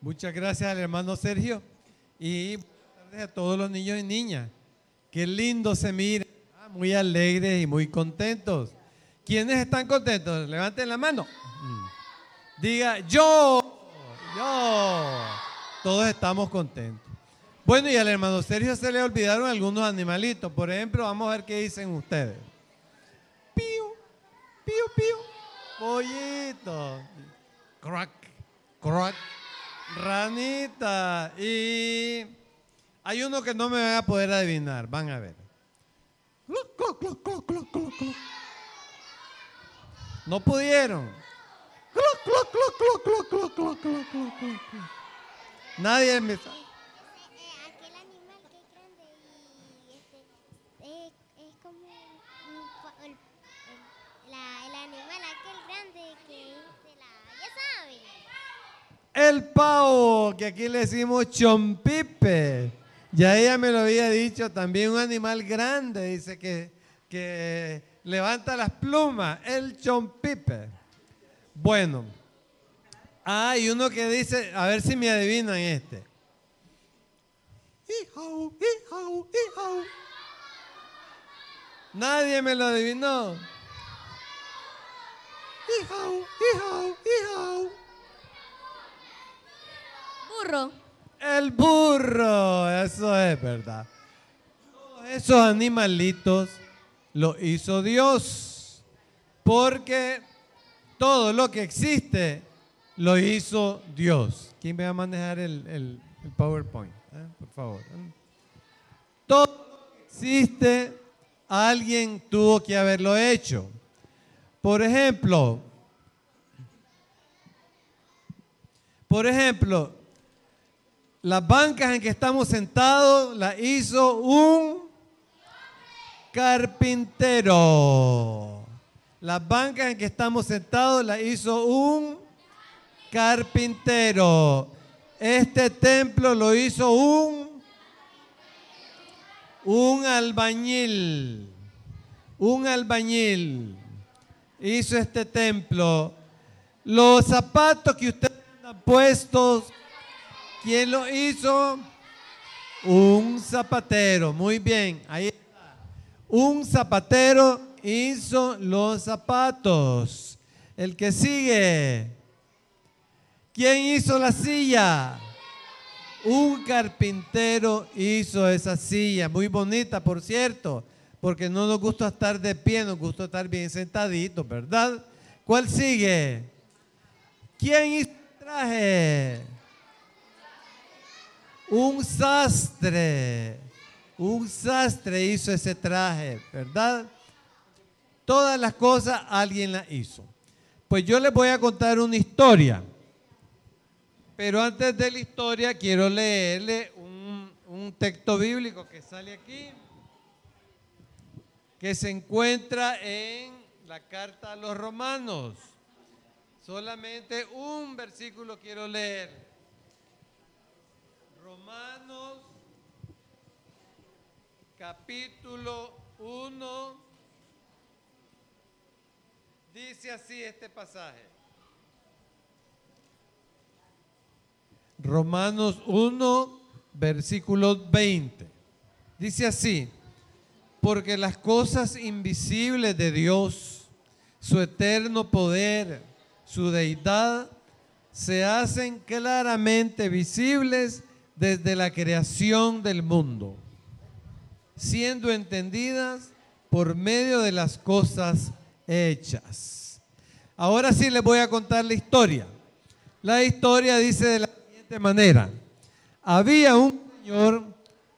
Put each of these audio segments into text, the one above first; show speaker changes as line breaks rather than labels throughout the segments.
Muchas gracias al hermano Sergio y buenas tardes a todos los niños y niñas. Qué lindo se mira, ah, muy alegres y muy contentos. ¿Quiénes están contentos? Levanten la mano. Diga, yo, yo. Todos estamos contentos. Bueno, y al hermano Sergio se le olvidaron algunos animalitos. Por ejemplo, vamos a ver qué dicen ustedes. Pío, pío, pío. Pollito. Crack, crack. Ranita. Y hay uno que no me van a poder adivinar. Van a ver. No pudieron. Nadie me.
aquel animal que es grande y este, es, es como un pa- el, el- la- el animal aquel grande que es de la... Ya saben.
El pavo, que aquí le decimos chompipe. Ya ella me lo había dicho, también un animal grande, dice que, que levanta las plumas, el chompipe. Bueno, hay uno que dice, a ver si me adivinan este. Nadie me lo adivinó. Hijau, hijau, hijau. El burro, eso es verdad. Todos esos animalitos lo hizo Dios, porque todo lo que existe lo hizo Dios. ¿Quién me va a manejar el, el- PowerPoint? eh? Por favor. Todo lo que existe, alguien tuvo que haberlo hecho. Por ejemplo, por ejemplo, las bancas en que estamos sentados las hizo un carpintero. Las bancas en que estamos sentados las hizo un carpintero. Este templo lo hizo un un albañil. Un albañil hizo este templo. Los zapatos que ustedes han puestos ¿Quién lo hizo? Un zapatero. Muy bien, ahí está. Un zapatero hizo los zapatos. El que sigue. ¿Quién hizo la silla? Un carpintero hizo esa silla, muy bonita, por cierto, porque no nos gusta estar de pie, nos gusta estar bien sentaditos, ¿verdad? ¿Cuál sigue? ¿Quién hizo el traje? Un sastre, un sastre hizo ese traje, ¿verdad? Todas las cosas alguien las hizo. Pues yo les voy a contar una historia. Pero antes de la historia quiero leerle un, un texto bíblico que sale aquí, que se encuentra en la carta a los romanos. Solamente un versículo quiero leer. Romanos capítulo 1 dice así este pasaje. Romanos 1 versículo 20. Dice así, porque las cosas invisibles de Dios, su eterno poder, su deidad, se hacen claramente visibles desde la creación del mundo, siendo entendidas por medio de las cosas hechas. Ahora sí les voy a contar la historia. La historia dice de la siguiente manera. Había un señor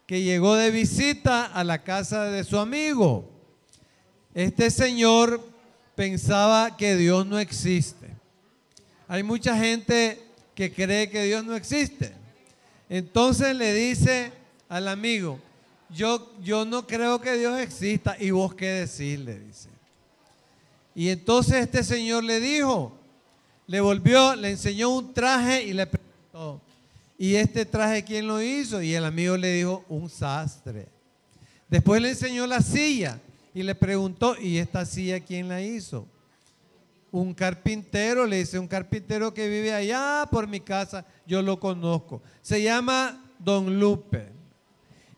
que llegó de visita a la casa de su amigo. Este señor pensaba que Dios no existe. Hay mucha gente que cree que Dios no existe. Entonces le dice al amigo, yo, yo no creo que Dios exista. ¿Y vos qué decís? Le dice. Y entonces este señor le dijo, le volvió, le enseñó un traje y le preguntó, ¿y este traje quién lo hizo? Y el amigo le dijo, un sastre. Después le enseñó la silla y le preguntó, ¿y esta silla quién la hizo? Un carpintero, le dice, un carpintero que vive allá por mi casa, yo lo conozco. Se llama Don Lupe.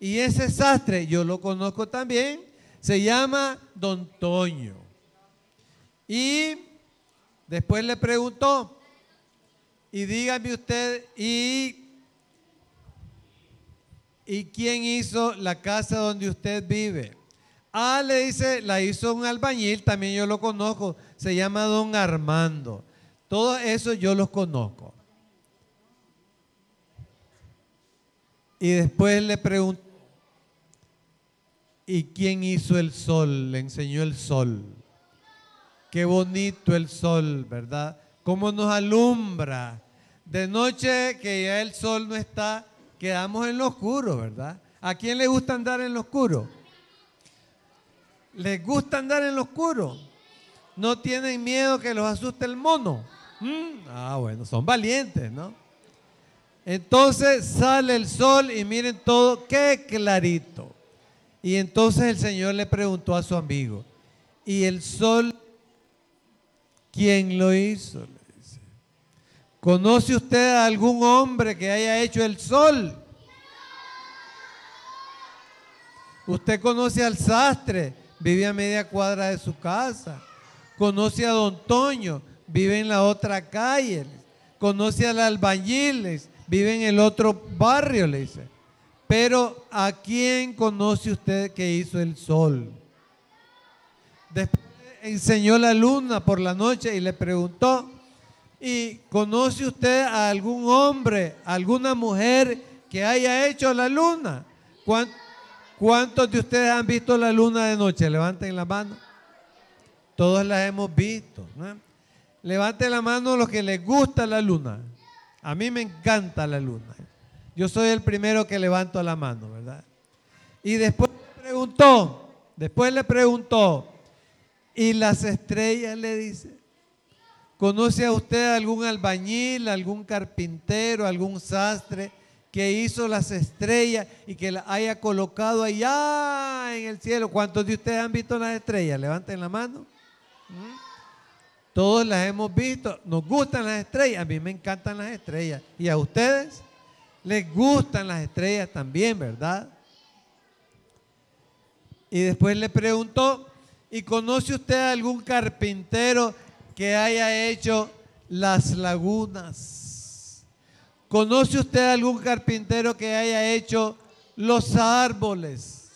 Y ese sastre, yo lo conozco también, se llama Don Toño. Y después le preguntó, y dígame usted, ¿y, ¿y quién hizo la casa donde usted vive? Ah, le dice, la hizo un albañil, también yo lo conozco, se llama don Armando. Todo eso yo los conozco. Y después le preguntó, ¿y quién hizo el sol? Le enseñó el sol. Qué bonito el sol, ¿verdad? Cómo nos alumbra. De noche que ya el sol no está, quedamos en lo oscuro, ¿verdad? ¿A quién le gusta andar en lo oscuro? ¿Les gusta andar en lo oscuro? ¿No tienen miedo que los asuste el mono? Mm, ah, bueno, son valientes, ¿no? Entonces sale el sol y miren todo, qué clarito. Y entonces el Señor le preguntó a su amigo, ¿y el sol quién lo hizo? Le dice. ¿Conoce usted a algún hombre que haya hecho el sol? Usted conoce al sastre vive a media cuadra de su casa. Conoce a don Toño, vive en la otra calle. Conoce al albañil, vive en el otro barrio, le dice. Pero ¿a quién conoce usted que hizo el sol? Después enseñó la luna por la noche y le preguntó, ¿y conoce usted a algún hombre, alguna mujer que haya hecho la luna? ¿Cuánto? ¿Cuántos de ustedes han visto la luna de noche? Levanten la mano. Todos la hemos visto. Levanten la mano los que les gusta la luna. A mí me encanta la luna. Yo soy el primero que levanto la mano, ¿verdad? Y después le preguntó, después le preguntó, ¿y las estrellas? Le dice. ¿Conoce a usted algún albañil, algún carpintero, algún sastre? Que hizo las estrellas y que las haya colocado allá en el cielo. ¿Cuántos de ustedes han visto las estrellas? Levanten la mano. ¿Mm? Todos las hemos visto. Nos gustan las estrellas. A mí me encantan las estrellas. ¿Y a ustedes? Les gustan las estrellas también, ¿verdad? Y después le preguntó, ¿y conoce usted algún carpintero que haya hecho las lagunas? ¿Conoce usted algún carpintero que haya hecho los árboles?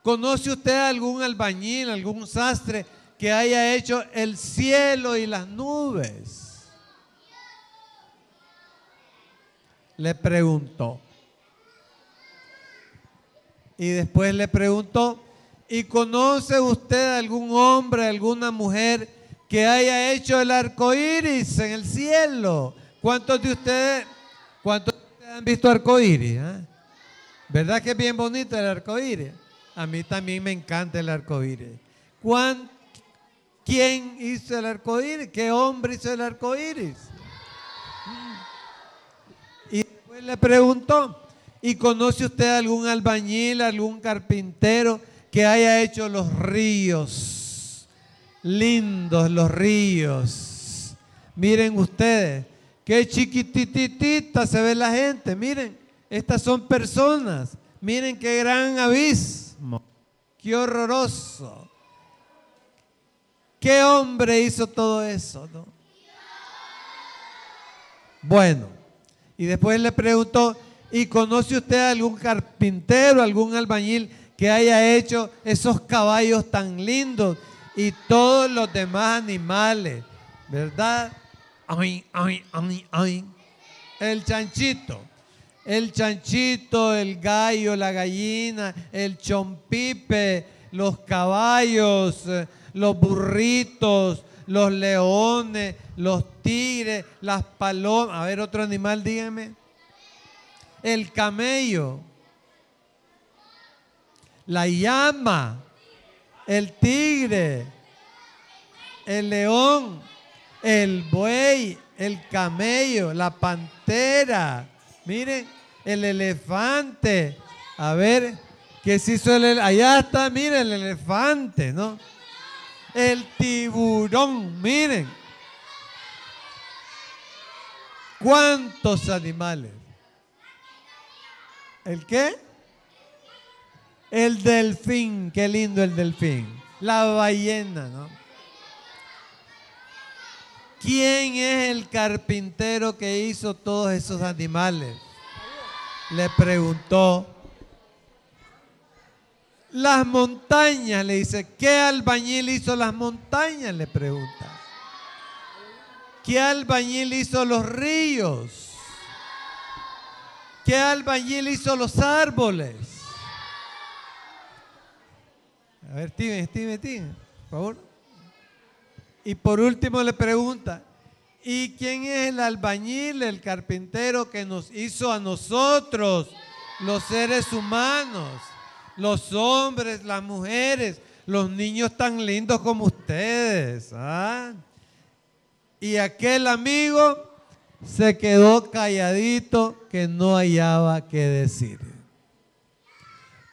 ¿Conoce usted algún albañil, algún sastre que haya hecho el cielo y las nubes? Le preguntó. Y después le preguntó, ¿y conoce usted algún hombre, alguna mujer que haya hecho el arco iris en el cielo? ¿Cuántos de ustedes, cuántos han visto arcoíris? Eh? ¿Verdad que es bien bonito el arcoíris? A mí también me encanta el arcoíris. ¿Quién hizo el arcoíris? ¿Qué hombre hizo el arcoíris? Y después le preguntó, ¿y conoce usted algún albañil, algún carpintero que haya hecho los ríos? Lindos los ríos. Miren ustedes, Qué chiquititita se ve la gente. Miren, estas son personas. Miren qué gran abismo. Qué horroroso. ¿Qué hombre hizo todo eso? Bueno, y después le preguntó, ¿y conoce usted algún carpintero, algún albañil que haya hecho esos caballos tan lindos y todos los demás animales? ¿Verdad? Ay, ay, ay, ay. El chanchito. El chanchito, el gallo, la gallina, el chompipe, los caballos, los burritos, los leones, los tigres, las palomas. A ver, otro animal, dígame. El camello, la llama, el tigre, el león, el buey, el camello, la pantera, miren, el elefante. A ver, ¿qué se hizo el Allá está, miren, el elefante, ¿no? El tiburón, miren. ¿Cuántos animales? ¿El qué? El delfín, qué lindo el delfín. La ballena, ¿no? ¿Quién es el carpintero que hizo todos esos animales? Le preguntó. Las montañas, le dice, ¿qué albañil hizo las montañas? Le pregunta. ¿Qué albañil hizo los ríos? ¿Qué albañil hizo los árboles? A ver, Steven, Steven, Steven, por favor. Y por último le pregunta, ¿y quién es el albañil, el carpintero que nos hizo a nosotros, los seres humanos, los hombres, las mujeres, los niños tan lindos como ustedes? ¿ah? Y aquel amigo se quedó calladito que no hallaba que decir.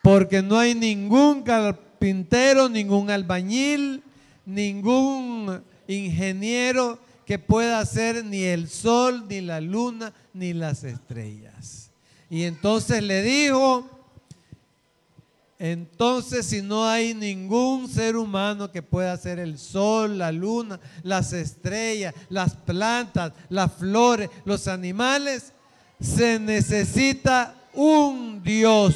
Porque no hay ningún carpintero, ningún albañil, ningún ingeniero que pueda hacer ni el sol, ni la luna, ni las estrellas. Y entonces le dijo, entonces, si no hay ningún ser humano que pueda hacer el sol, la luna, las estrellas, las plantas, las flores, los animales, se necesita un Dios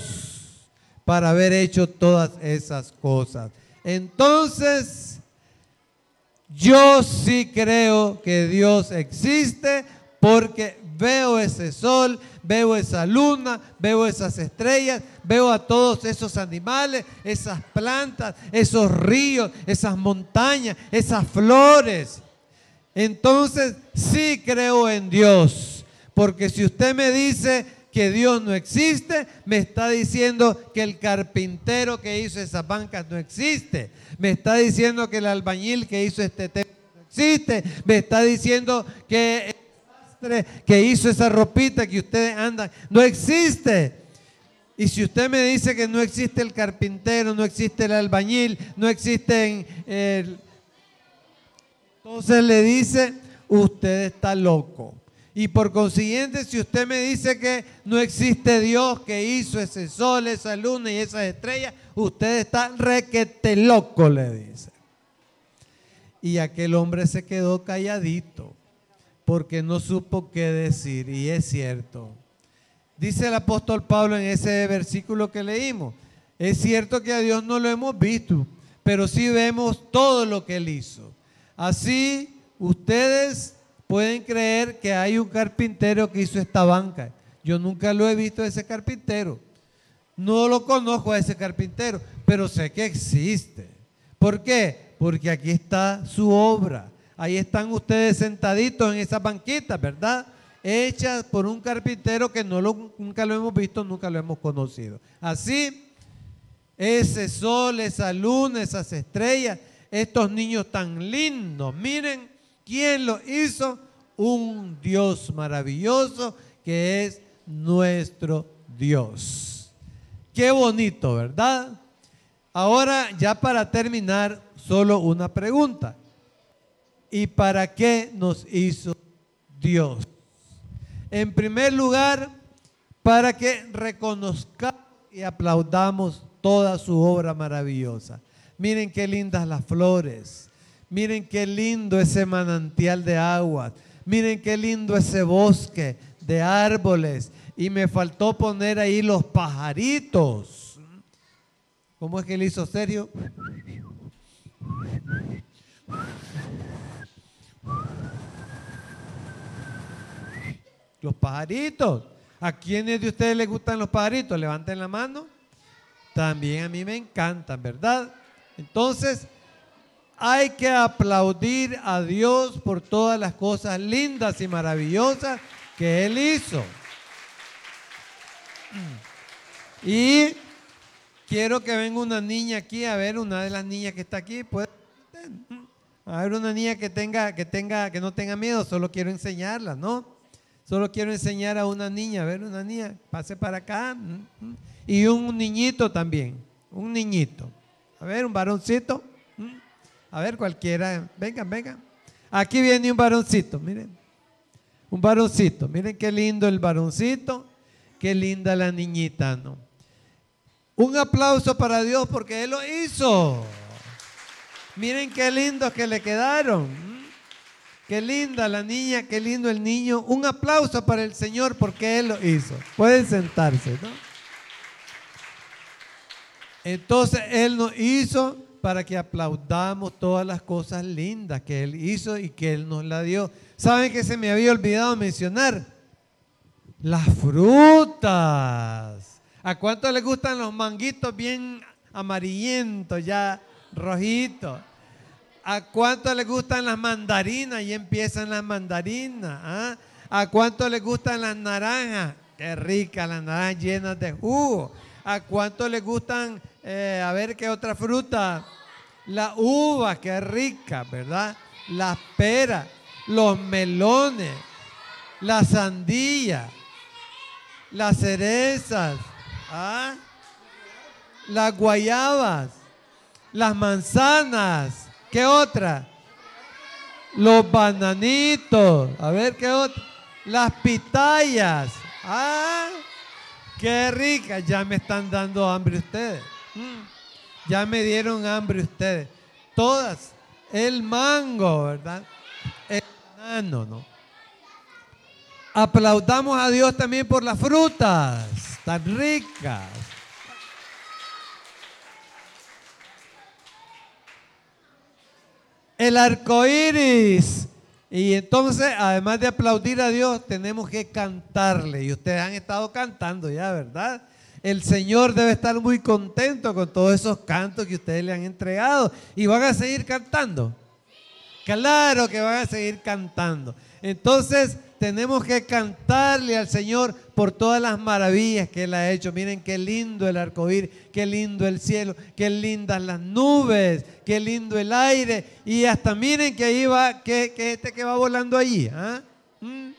para haber hecho todas esas cosas. Entonces, yo sí creo que Dios existe porque veo ese sol, veo esa luna, veo esas estrellas, veo a todos esos animales, esas plantas, esos ríos, esas montañas, esas flores. Entonces sí creo en Dios, porque si usted me dice que Dios no existe, me está diciendo que el carpintero que hizo esas bancas no existe. Me está diciendo que el albañil que hizo este templo no existe. Me está diciendo que que hizo esa ropita que ustedes andan. No existe. Y si usted me dice que no existe el carpintero, no existe el albañil, no existe el... Entonces le dice, usted está loco. Y por consiguiente, si usted me dice que no existe Dios que hizo ese sol, esa luna y esas estrellas, usted está requete loco, le dice. Y aquel hombre se quedó calladito porque no supo qué decir. Y es cierto. Dice el apóstol Pablo en ese versículo que leímos. Es cierto que a Dios no lo hemos visto, pero sí vemos todo lo que Él hizo. Así ustedes pueden creer que hay un carpintero que hizo esta banca. Yo nunca lo he visto ese carpintero. No lo conozco a ese carpintero, pero sé que existe. ¿Por qué? Porque aquí está su obra. Ahí están ustedes sentaditos en esas banquitas, ¿verdad? Hechas por un carpintero que no lo, nunca lo hemos visto, nunca lo hemos conocido. Así, ese sol, esa luna, esas estrellas, estos niños tan lindos, miren quién lo hizo, un Dios maravilloso que es nuestro Dios. Qué bonito, ¿verdad? Ahora, ya para terminar, solo una pregunta. ¿Y para qué nos hizo Dios? En primer lugar, para que reconozcamos y aplaudamos toda su obra maravillosa. Miren qué lindas las flores. Miren qué lindo ese manantial de agua. Miren qué lindo ese bosque de árboles. Y me faltó poner ahí los pajaritos. ¿Cómo es que le hizo serio? Los pajaritos. ¿A quiénes de ustedes les gustan los pajaritos? Levanten la mano. También a mí me encantan, ¿verdad? Entonces, hay que aplaudir a Dios por todas las cosas lindas y maravillosas que Él hizo. Y quiero que venga una niña aquí, a ver, una de las niñas que está aquí, puede. A ver, una niña que tenga, que tenga, que no tenga miedo, solo quiero enseñarla, ¿no? Solo quiero enseñar a una niña, a ver, una niña, pase para acá. Y un niñito también, un niñito. A ver, un varoncito. A ver, cualquiera. Vengan, vengan. Aquí viene un varoncito, miren. Un varoncito. Miren qué lindo el varoncito. Qué linda la niñita, ¿no? Un aplauso para Dios porque Él lo hizo. Miren qué lindos que le quedaron. Qué linda la niña, qué lindo el niño. Un aplauso para el Señor porque Él lo hizo. Pueden sentarse, ¿no? Entonces Él nos hizo para que aplaudamos todas las cosas lindas que Él hizo y que Él nos la dio. ¿Saben que se me había olvidado mencionar? Las frutas. ¿A cuánto les gustan los manguitos bien amarillentos, ya rojitos? ¿A cuánto les gustan las mandarinas? Y empiezan las mandarinas. ¿ah? ¿A cuánto les gustan las naranjas? Qué rica, las naranjas llenas de jugo. ¿A cuánto les gustan, eh, a ver qué otra fruta? La uva, qué rica, ¿verdad? Las peras, los melones, la sandía, las cerezas, ¿ah? las guayabas, las manzanas, ¿qué otra? Los bananitos, a ver qué otra, las pitayas, ¿ah? Qué rica, ya me están dando hambre ustedes. Mm. Ya me dieron hambre ustedes. Todas. El mango, ¿verdad? El banano, ¿no? Aplaudamos a Dios también por las frutas tan ricas. El arco iris y entonces, además de aplaudir a Dios, tenemos que cantarle. Y ustedes han estado cantando ya, ¿verdad? El Señor debe estar muy contento con todos esos cantos que ustedes le han entregado. Y van a seguir cantando. Claro que van a seguir cantando. Entonces, tenemos que cantarle al Señor por todas las maravillas que Él ha hecho. Miren qué lindo el arcoíris, qué lindo el cielo, qué lindas las nubes, qué lindo el aire. Y hasta miren que ahí va, que, este que va volando allí. ¿Mm?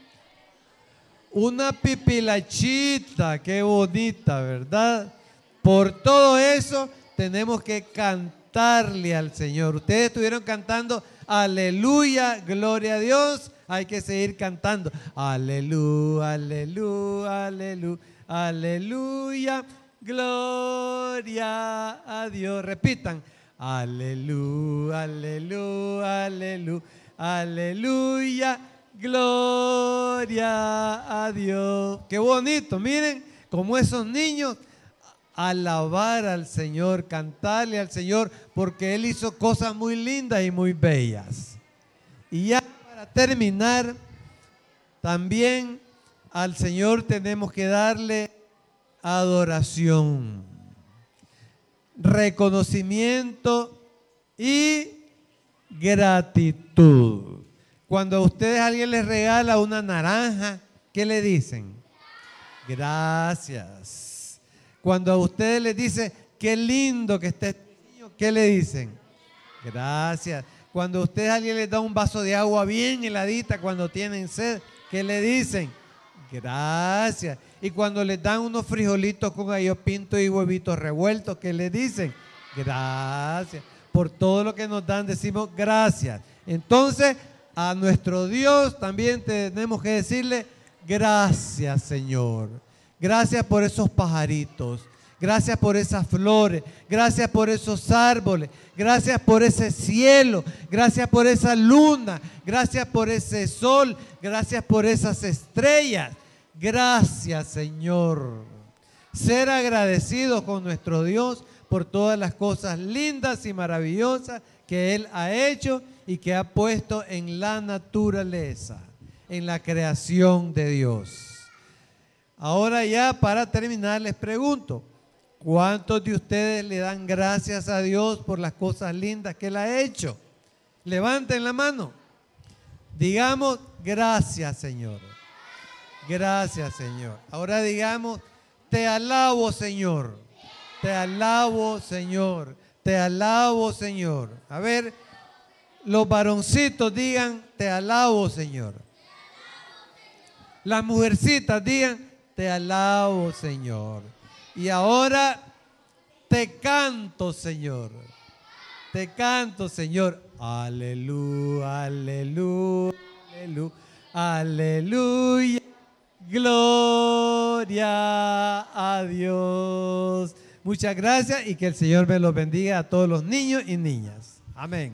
Una pipilachita, qué bonita, ¿verdad? Por todo eso tenemos que cantarle al Señor. Ustedes estuvieron cantando, aleluya, gloria a Dios hay que seguir cantando. Aleluya, aleluya, aleluya, aleluya. Gloria a Dios. Repitan. Aleluya, aleluya, aleluya, aleluya. Gloria a Dios. Qué bonito. Miren como esos niños alabar al Señor, cantarle al Señor, porque Él hizo cosas muy lindas y muy bellas. Y ya terminar, también al Señor tenemos que darle adoración, reconocimiento y gratitud. Cuando a ustedes alguien les regala una naranja, ¿qué le dicen? Gracias. Cuando a ustedes les dice, qué lindo que esté este niño, ¿qué le dicen? Gracias. Cuando usted a alguien les da un vaso de agua bien heladita cuando tienen sed, ¿qué le dicen? Gracias. Y cuando les dan unos frijolitos con gallo pinto y huevitos revueltos, ¿qué le dicen? Gracias. Por todo lo que nos dan decimos gracias. Entonces, a nuestro Dios también tenemos que decirle gracias, Señor. Gracias por esos pajaritos. Gracias por esas flores, gracias por esos árboles, gracias por ese cielo, gracias por esa luna, gracias por ese sol, gracias por esas estrellas. Gracias Señor. Ser agradecidos con nuestro Dios por todas las cosas lindas y maravillosas que Él ha hecho y que ha puesto en la naturaleza, en la creación de Dios. Ahora ya para terminar les pregunto, ¿Cuántos de ustedes le dan gracias a Dios por las cosas lindas que Él ha hecho? Levanten la mano. Digamos, gracias Señor. Gracias Señor. Ahora digamos, te alabo Señor. Te alabo Señor. Te alabo Señor. A ver, los varoncitos digan, te alabo Señor. Las mujercitas digan, te alabo Señor. Y ahora te canto, Señor. Te canto, Señor. Aleluya, aleluya, aleluya, aleluya. Gloria a Dios. Muchas gracias y que el Señor me los bendiga a todos los niños y niñas. Amén.